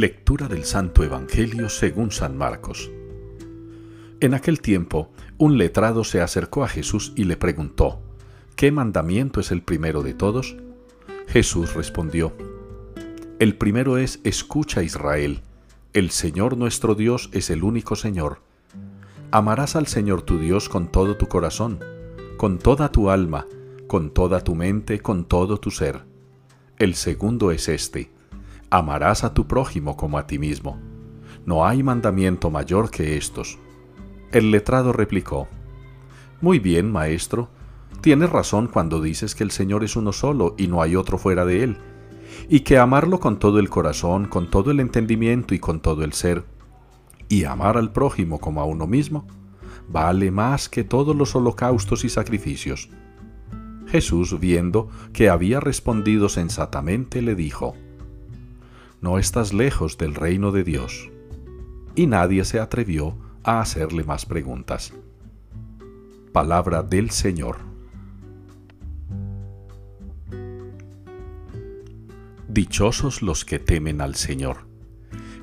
Lectura del Santo Evangelio según San Marcos. En aquel tiempo, un letrado se acercó a Jesús y le preguntó, ¿qué mandamiento es el primero de todos? Jesús respondió, El primero es, escucha Israel, el Señor nuestro Dios es el único Señor. Amarás al Señor tu Dios con todo tu corazón, con toda tu alma, con toda tu mente, con todo tu ser. El segundo es este, amarás a tu prójimo como a ti mismo. No hay mandamiento mayor que estos. El letrado replicó, Muy bien, maestro, tienes razón cuando dices que el Señor es uno solo y no hay otro fuera de él, y que amarlo con todo el corazón, con todo el entendimiento y con todo el ser, y amar al prójimo como a uno mismo, vale más que todos los holocaustos y sacrificios. Jesús, viendo que había respondido sensatamente, le dijo, No estás lejos del reino de Dios. Y nadie se atrevió a hacerle más preguntas. Palabra del Señor. Dichosos los que temen al Señor.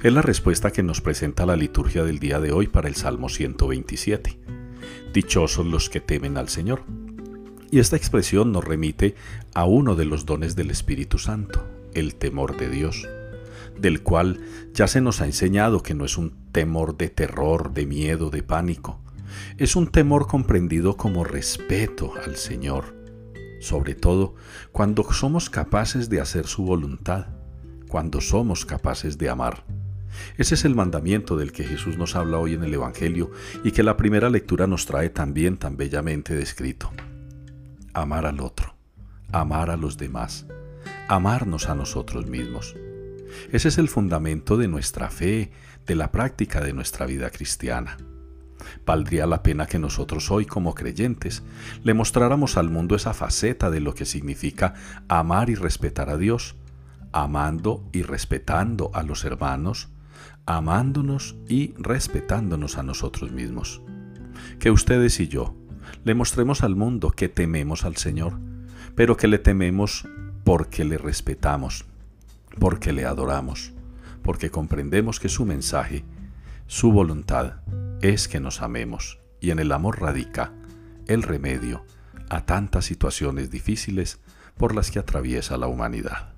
Es la respuesta que nos presenta la liturgia del día de hoy para el Salmo 127. Dichosos los que temen al Señor. Y esta expresión nos remite a uno de los dones del Espíritu Santo, el temor de Dios, del cual ya se nos ha enseñado que no es un temor de terror, de miedo, de pánico, es un temor comprendido como respeto al Señor, sobre todo cuando somos capaces de hacer su voluntad, cuando somos capaces de amar. Ese es el mandamiento del que Jesús nos habla hoy en el Evangelio y que la primera lectura nos trae también tan bellamente descrito amar al otro, amar a los demás, amarnos a nosotros mismos. Ese es el fundamento de nuestra fe, de la práctica de nuestra vida cristiana. Valdría la pena que nosotros hoy como creyentes le mostráramos al mundo esa faceta de lo que significa amar y respetar a Dios, amando y respetando a los hermanos, amándonos y respetándonos a nosotros mismos. Que ustedes y yo, le mostremos al mundo que tememos al Señor, pero que le tememos porque le respetamos, porque le adoramos, porque comprendemos que su mensaje, su voluntad, es que nos amemos y en el amor radica el remedio a tantas situaciones difíciles por las que atraviesa la humanidad.